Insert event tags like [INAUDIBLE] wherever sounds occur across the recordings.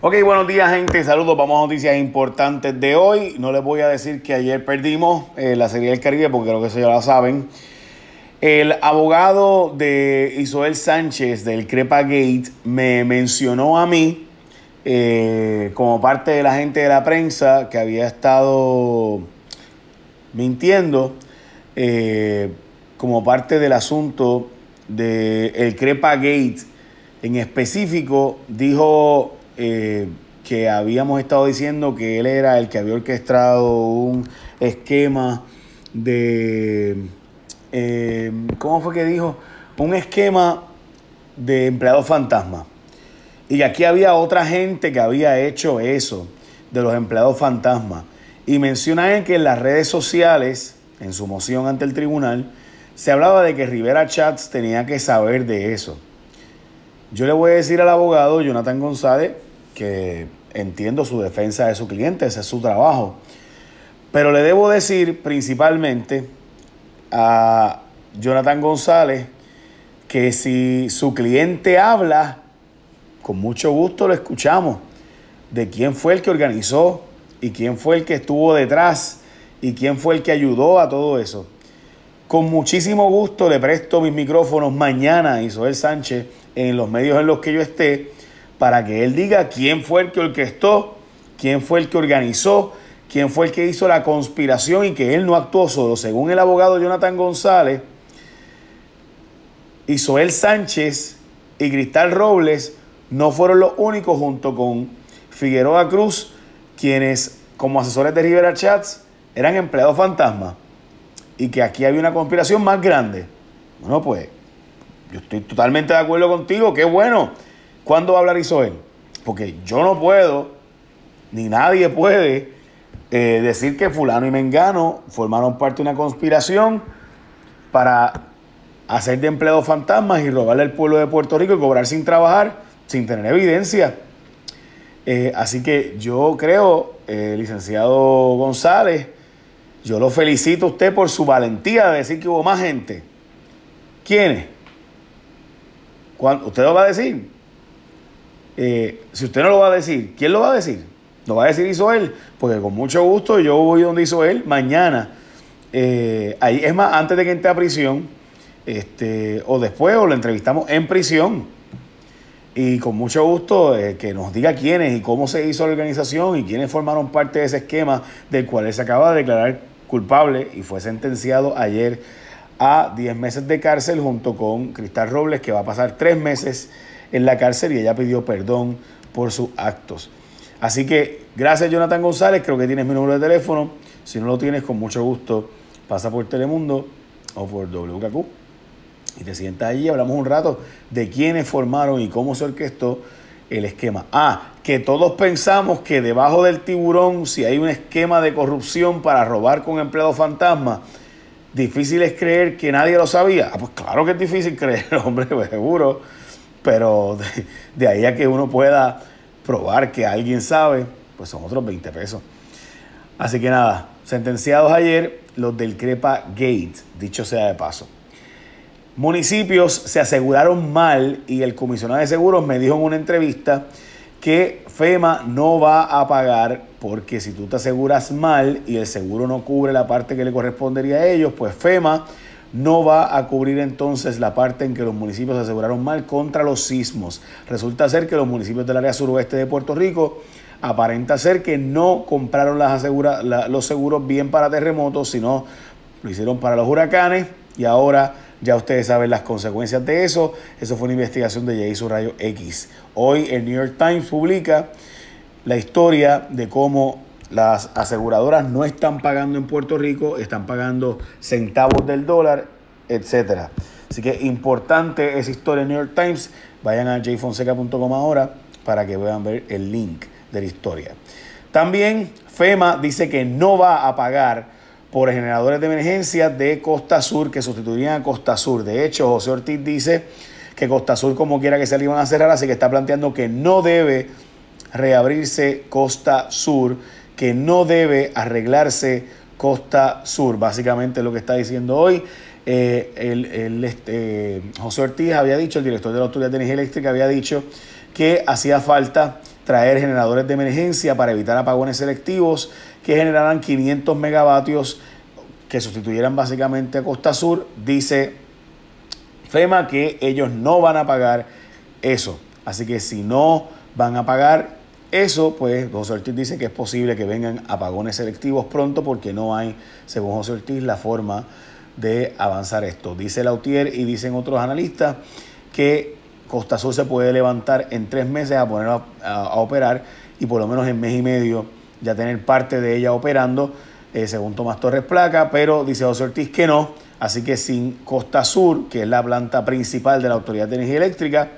Ok, buenos días gente, saludos, vamos a noticias importantes de hoy. No les voy a decir que ayer perdimos eh, la Serie del Caribe porque creo que eso ya lo saben. El abogado de Isabel Sánchez del Crepa Gate me mencionó a mí eh, como parte de la gente de la prensa que había estado mintiendo eh, como parte del asunto del el Crepa Gate. En específico dijo eh, que habíamos estado diciendo que él era el que había orquestado un esquema de, eh, ¿cómo fue que dijo? Un esquema de empleados fantasma. Y aquí había otra gente que había hecho eso, de los empleados fantasma. Y menciona que en las redes sociales, en su moción ante el tribunal, se hablaba de que Rivera Chats tenía que saber de eso. Yo le voy a decir al abogado Jonathan González que entiendo su defensa de su cliente, ese es su trabajo. Pero le debo decir principalmente a Jonathan González que si su cliente habla, con mucho gusto lo escuchamos, de quién fue el que organizó y quién fue el que estuvo detrás y quién fue el que ayudó a todo eso. Con muchísimo gusto le presto mis micrófonos mañana a Isabel Sánchez en los medios en los que yo esté para que él diga quién fue el que orquestó, quién fue el que organizó, quién fue el que hizo la conspiración y que él no actuó solo. Según el abogado Jonathan González, Isoel Sánchez y Cristal Robles no fueron los únicos junto con Figueroa Cruz, quienes como asesores de Rivera Chats eran empleados fantasma y que aquí había una conspiración más grande. Bueno, pues yo estoy totalmente de acuerdo contigo, qué bueno ¿Cuándo va a hablar? Porque yo no puedo, ni nadie puede, eh, decir que fulano y mengano formaron parte de una conspiración para hacer de empleados fantasmas y robarle al pueblo de Puerto Rico y cobrar sin trabajar, sin tener evidencia. Eh, así que yo creo, eh, licenciado González, yo lo felicito a usted por su valentía de decir que hubo más gente. ¿Quiénes? ¿Usted lo va a decir? Eh, si usted no lo va a decir, ¿quién lo va a decir? Lo va a decir hizo él, porque con mucho gusto yo voy donde hizo él mañana. Eh, ahí, es más, antes de que entre a prisión, este, o después, o lo entrevistamos en prisión. Y con mucho gusto eh, que nos diga quiénes y cómo se hizo la organización y quiénes formaron parte de ese esquema del cual él se acaba de declarar culpable y fue sentenciado ayer a 10 meses de cárcel junto con Cristal Robles, que va a pasar 3 meses en la cárcel y ella pidió perdón por sus actos. Así que gracias Jonathan González, creo que tienes mi número de teléfono. Si no lo tienes, con mucho gusto, pasa por Telemundo o por WKQ y te sientas allí hablamos un rato de quiénes formaron y cómo se orquestó el esquema. Ah, que todos pensamos que debajo del tiburón, si hay un esquema de corrupción para robar con empleados fantasma, difícil es creer que nadie lo sabía. Ah, pues claro que es difícil creer, [LAUGHS] hombre, pues seguro pero de, ahí a que uno pueda probar que alguien sabe, pues son otros 20 pesos. Así que nada, sentenciados ayer los del Crepa Gate, dicho sea de paso. Municipios se aseguraron mal y el comisionado de seguros me dijo en una entrevista que FEMA no va a pagar porque si tú te aseguras mal y el seguro no cubre la parte que le correspondería a ellos, pues FEMA no va a cubrir entonces la parte en que los municipios se aseguraron mal contra los sismos. Resulta ser que los municipios del área suroeste de Puerto Rico aparenta ser que no compraron los seguros bien para terremotos, sino lo hicieron para los huracanes y ahora ya ustedes saben las consecuencias de eso. Eso fue una investigación de Jason Rayo X. Hoy el New York Times publica la historia de cómo las aseguradoras no están pagando en Puerto Rico, están pagando centavos del dólar, etcétera. Así que importante esa historia en New York Times. Vayan a jfonseca.com ahora para que puedan ver el link de la historia. También FEMA dice que no va a pagar por generadores de emergencia de Costa Sur que sustituirían a Costa Sur. De hecho, José Ortiz dice que Costa Sur, como quiera que se le iban a cerrar, así que está planteando que no debe reabrirse Costa Sur que no debe arreglarse Costa Sur. Básicamente lo que está diciendo hoy. Eh, el, este, José Ortiz había dicho, el director de la Autoridad de Energía Eléctrica había dicho que hacía falta traer generadores de emergencia para evitar apagones selectivos que generaran 500 megavatios que sustituyeran básicamente a Costa Sur. Dice FEMA que ellos no van a pagar eso. Así que si no van a pagar eso, pues José Ortiz dice que es posible que vengan apagones selectivos pronto porque no hay, según José Ortiz, la forma de avanzar esto. Dice Lautier y dicen otros analistas que Costa Sur se puede levantar en tres meses a poner a, operar y por lo menos en mes y medio ya tener parte de ella operando, eh, según Tomás Torres Placa, pero dice José Ortiz que no, así que sin Costa Sur, que es la planta principal de la Autoridad de Energía Eléctrica,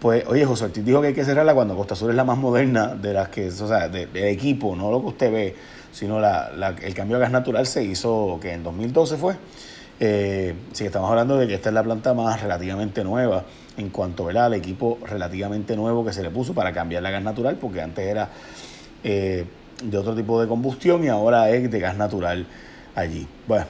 pues, oye, José Ortiz dijo que hay que cerrarla cuando Costa Sur es la más moderna de las que, o sea, de, equipo, no lo que usted ve, sino la, el cambio a gas natural se hizo, que en 2012 fue. Eh, sí, estamos hablando de que esta es la planta más relativamente nueva en cuanto ¿verdad? al equipo relativamente nuevo que se le puso para cambiar la gas natural, porque antes era eh, de otro tipo de combustión y ahora es de gas natural allí. Bueno,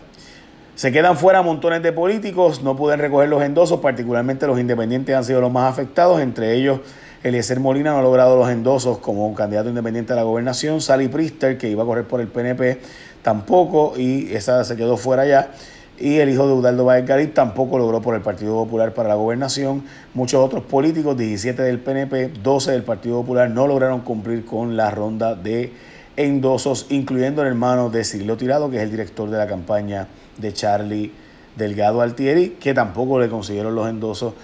se quedan fuera montones de políticos, no pueden recoger los endosos, particularmente los independientes han sido los más afectados, entre ellos Eliezer Molina no ha logrado los endosos como un candidato independiente a la gobernación, Sally Priester, que iba a correr por el PNP, tampoco, y esa se quedó fuera ya. Y el hijo de Udaldo Valgarib tampoco logró por el Partido Popular para la gobernación. Muchos otros políticos, 17 del PNP, 12 del Partido Popular, no lograron cumplir con la ronda de endosos, incluyendo el hermano de Cirilo Tirado, que es el director de la campaña de Charlie Delgado Altieri, que tampoco le consiguieron los endosos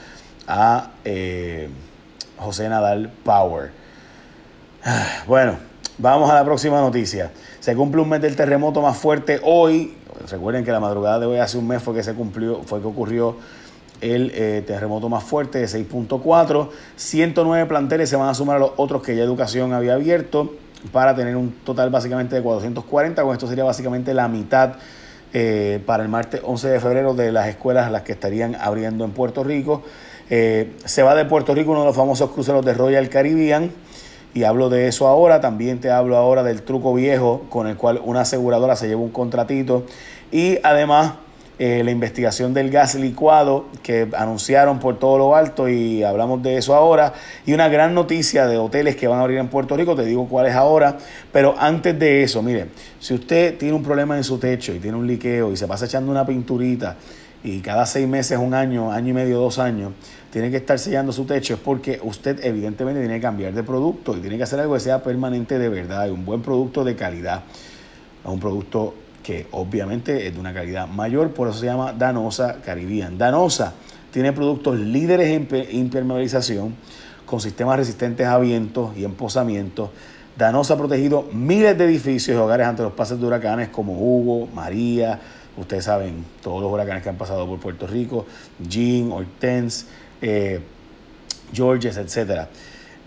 a eh, José Nadal Power. [SIGHS] Bueno, vamos a la próxima noticia. Se cumple un mes del terremoto más fuerte hoy. Recuerden que la madrugada de hoy, hace un mes, fue que se cumplió, fue que ocurrió el eh, terremoto más fuerte de 6.4. 109 planteles se van a sumar a los otros que ya Educación había abierto para tener un total básicamente de 440. Con esto sería básicamente la mitad eh, para el martes 11 de febrero de las escuelas las que estarían abriendo en Puerto Rico. Eh, se va de Puerto Rico uno de los famosos cruceros de Royal Caribbean y hablo de eso ahora. También te hablo ahora del truco viejo con el cual una aseguradora se lleva un contratito y además eh, la investigación del gas licuado que anunciaron por todo lo alto y hablamos de eso ahora. Y una gran noticia de hoteles que van a abrir en Puerto Rico, te digo cuál es ahora. Pero antes de eso, mire, si usted tiene un problema en su techo y tiene un liqueo y se pasa echando una pinturita y cada seis meses, un año, año y medio, dos años, tiene que estar sellando su techo, es porque usted evidentemente tiene que cambiar de producto y tiene que hacer algo que sea permanente de verdad, un buen producto de calidad, un producto que obviamente es de una calidad mayor, por eso se llama Danosa Caribbean. Danosa tiene productos líderes en impermeabilización, con sistemas resistentes a vientos y emposamientos. Danosa ha protegido miles de edificios y hogares ante los pases de huracanes como Hugo, María, ustedes saben, todos los huracanes que han pasado por Puerto Rico, Jean, Hortense, eh, Georges, etc.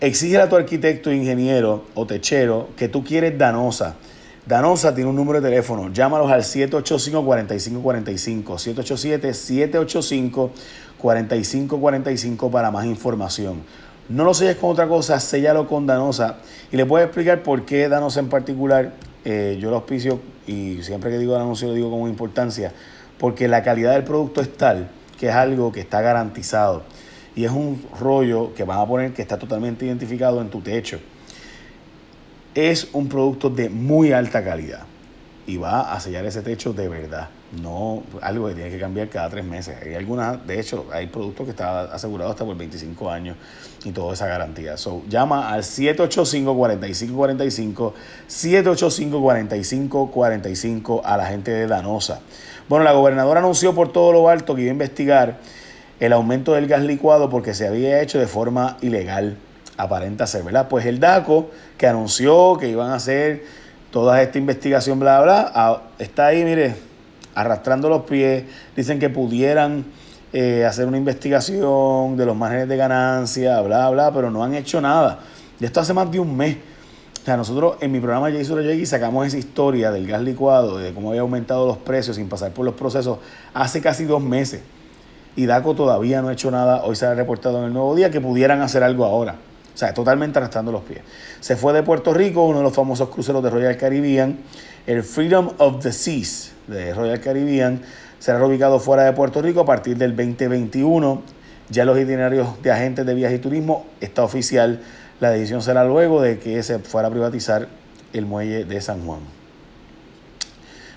Exige a tu arquitecto, ingeniero o techero que tú quieres Danosa Danosa tiene un número de teléfono, llámalos al 785-4545, 787-785-4545 para más información. No lo selles con otra cosa, séllalo con Danosa. Y le puedo explicar por qué Danosa en particular, eh, yo lo auspicio y siempre que digo Danosa lo digo con importancia, porque la calidad del producto es tal que es algo que está garantizado. Y es un rollo que van a poner que está totalmente identificado en tu techo es un producto de muy alta calidad y va a sellar ese techo de verdad. No algo que tiene que cambiar cada tres meses. Hay algunas, de hecho, hay productos que están asegurados hasta por 25 años y toda esa garantía. So, llama al 785-4545, 785-4545 a la gente de Danosa. Bueno, la gobernadora anunció por todo lo alto que iba a investigar el aumento del gas licuado porque se había hecho de forma ilegal aparenta ser, ¿verdad? Pues el DACO, que anunció que iban a hacer toda esta investigación, bla, bla, está ahí, mire, arrastrando los pies, dicen que pudieran eh, hacer una investigación de los márgenes de ganancia, bla, bla, pero no han hecho nada. Y esto hace más de un mes. O sea, nosotros en mi programa Jay sacamos esa historia del gas licuado, de cómo había aumentado los precios sin pasar por los procesos hace casi dos meses. Y DACO todavía no ha hecho nada, hoy se ha reportado en el nuevo día que pudieran hacer algo ahora. O sea, totalmente arrastrando los pies. Se fue de Puerto Rico, uno de los famosos cruceros de Royal Caribbean, el Freedom of the Seas de Royal Caribbean, será ubicado fuera de Puerto Rico a partir del 2021. Ya los itinerarios de agentes de viajes y turismo está oficial. La decisión será luego de que se fuera a privatizar el muelle de San Juan.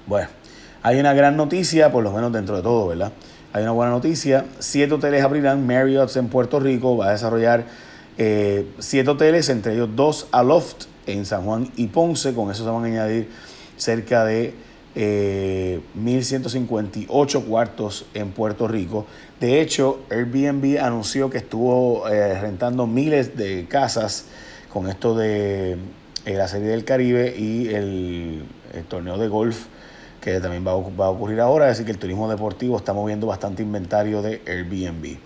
Bueno, hay una gran noticia, por lo menos dentro de todo, ¿verdad? Hay una buena noticia. Siete hoteles abrirán. Marriott en Puerto Rico va a desarrollar eh, siete hoteles, entre ellos dos a Loft en San Juan y Ponce. Con eso se van a añadir cerca de 1.158 eh, cuartos en Puerto Rico. De hecho, Airbnb anunció que estuvo eh, rentando miles de casas con esto de la Serie del Caribe y el torneo de golf que también va a, ocurrir ahora, así que el turismo deportivo está moviendo bastante inventario de Airbnb.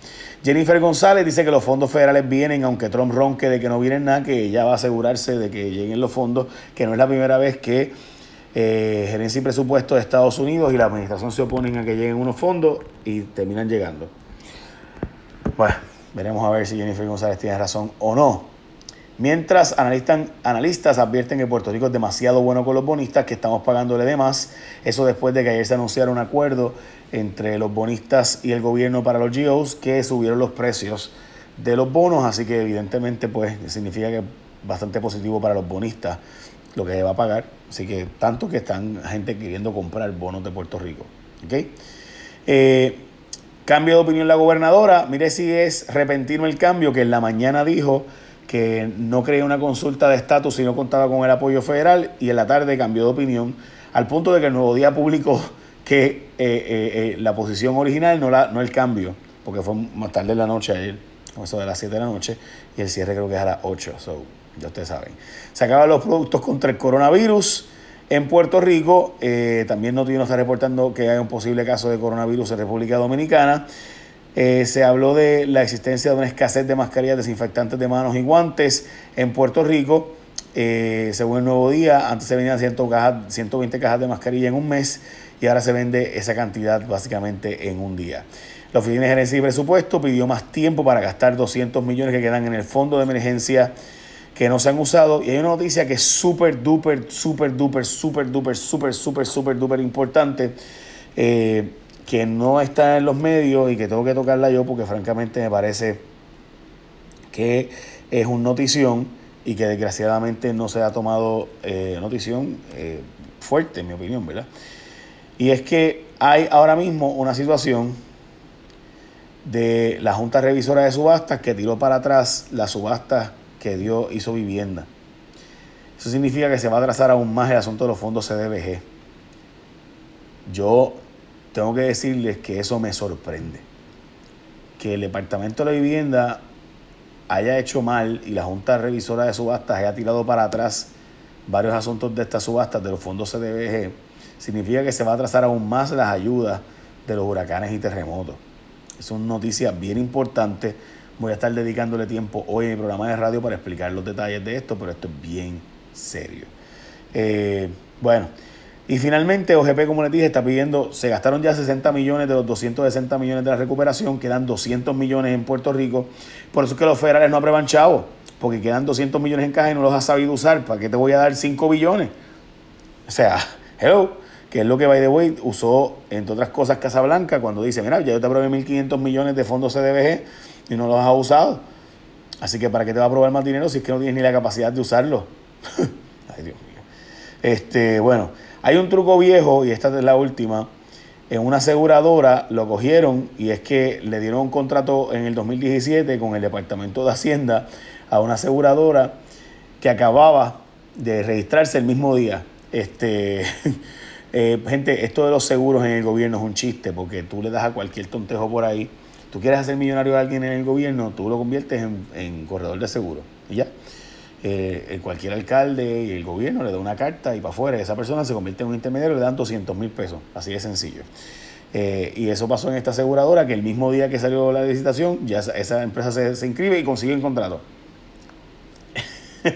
Jennifer González dice que los fondos federales vienen, aunque Trump ronque de que no vienen nada, que ella va a asegurarse de que lleguen los fondos, que no es la primera vez que eh, gerencia y presupuesto de Estados Unidos y la administración se oponen a que lleguen unos fondos y terminan llegando. Bueno, veremos a ver si Jennifer González tiene razón o no. Mientras analistas advierten que Puerto Rico es demasiado bueno con los bonistas, que estamos pagándole de más. Eso después de que ayer se anunciara un acuerdo entre los bonistas y el gobierno para los GOs que subieron los precios de los bonos. Así que evidentemente pues significa que es bastante positivo para los bonistas lo que va a pagar. Así que tanto que están gente queriendo comprar bonos de Puerto Rico. Eh, cambio de opinión la gobernadora. Mire si es repentino el cambio que en la mañana dijo que no creía una consulta de estatus si no contaba con el apoyo federal y en la tarde cambió de opinión al punto de que el Nuevo Día publicó que eh, eh, eh, la posición original, no, la, no el cambio, porque fue más tarde en la noche ayer, eso de las 7 de la noche, y el cierre creo que es a las 8, so, ya ustedes saben. Se acaban los productos contra el coronavirus. En Puerto Rico también no está reportando que hay un posible caso de coronavirus en República Dominicana. Eh, se habló de la existencia de una escasez de mascarillas desinfectantes de manos y guantes en Puerto Rico. Eh, según el nuevo día, antes se vendían 120 cajas de mascarilla en un mes y ahora se vende esa cantidad básicamente en un día. La Oficina de Gerencia y Presupuesto pidió más tiempo para gastar 200 millones que quedan en el fondo de emergencia que no se han usado. Y hay una noticia que es súper, duper, súper, duper, súper, duper, súper, súper, súper, duper importante. Eh, que no está en los medios y que tengo que tocarla yo porque francamente me parece que es un notición y que desgraciadamente no se ha tomado eh, notición eh, fuerte, en mi opinión, ¿verdad? Y es que hay ahora mismo una situación de la Junta Revisora de Subastas que tiró para atrás la subasta que dio, hizo vivienda. Eso significa que se va a atrasar aún más el asunto de los fondos CDBG. Yo tengo que decirles que eso me sorprende. Que el Departamento de la Vivienda haya hecho mal y la Junta Revisora de Subastas haya tirado para atrás varios asuntos de estas subastas de los fondos CDBG, significa que se va a atrasar aún más las ayudas de los huracanes y terremotos. Es una noticia bien importante. Voy a estar dedicándole tiempo hoy en mi programa de radio para explicar los detalles de esto, pero esto es bien serio. Eh, bueno. Y finalmente, OGP, como les dije, está pidiendo, se gastaron ya 60 millones de los 260 millones de la recuperación, quedan 200 millones en Puerto Rico. Por eso es que los federales no aprueban chavos, porque quedan 200 millones en caja y no los has sabido usar. ¿Para qué te voy a dar 5 billones? O sea, [LAUGHS] hello, que es lo que by the way usó, entre otras cosas, Casablanca, cuando dice, mira, ya yo te aprobé 1.500 millones de fondos CDBG y no los has usado. Así que ¿para qué te va a aprobar más dinero si es que no tienes ni la capacidad de usarlo? [LAUGHS] Ay, Dios mío. Este, bueno. Hay un truco viejo, y esta es la última, en una aseguradora lo cogieron y es que le dieron un contrato en el 2017 con el Departamento de Hacienda a una aseguradora que acababa de registrarse el mismo día. Este, [LAUGHS] eh, gente, esto de los seguros en el gobierno es un chiste porque tú le das a cualquier tontejo por ahí. Tú quieres hacer millonario a alguien en el gobierno, tú lo conviertes en, en corredor de seguro. Y ya. Eh, cualquier alcalde y el gobierno le da una carta y para afuera esa persona se convierte en un intermediario y le dan 200 mil pesos, así de sencillo. Eh, y eso pasó en esta aseguradora que el mismo día que salió la licitación ya esa, empresa se, inscribe y consigue un contrato. [LAUGHS]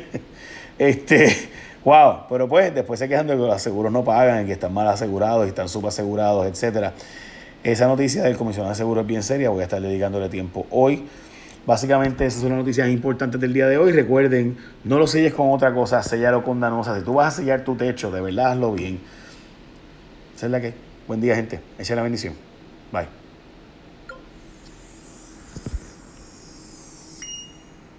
este, wow, pero pues después se quejan de que los seguros no pagan, que están mal asegurados y están subasegurados, etcétera. Esa noticia del comisionado de seguros es bien seria, voy a estar dedicándole tiempo hoy. Básicamente esas son las noticias importantes del día de hoy. Recuerden, no lo selles con otra cosa, sellalo con danosa. Si tú vas a sellar tu techo, de verdad hazlo bien. Esa es la que. Buen día, gente. Echa la bendición. Bye.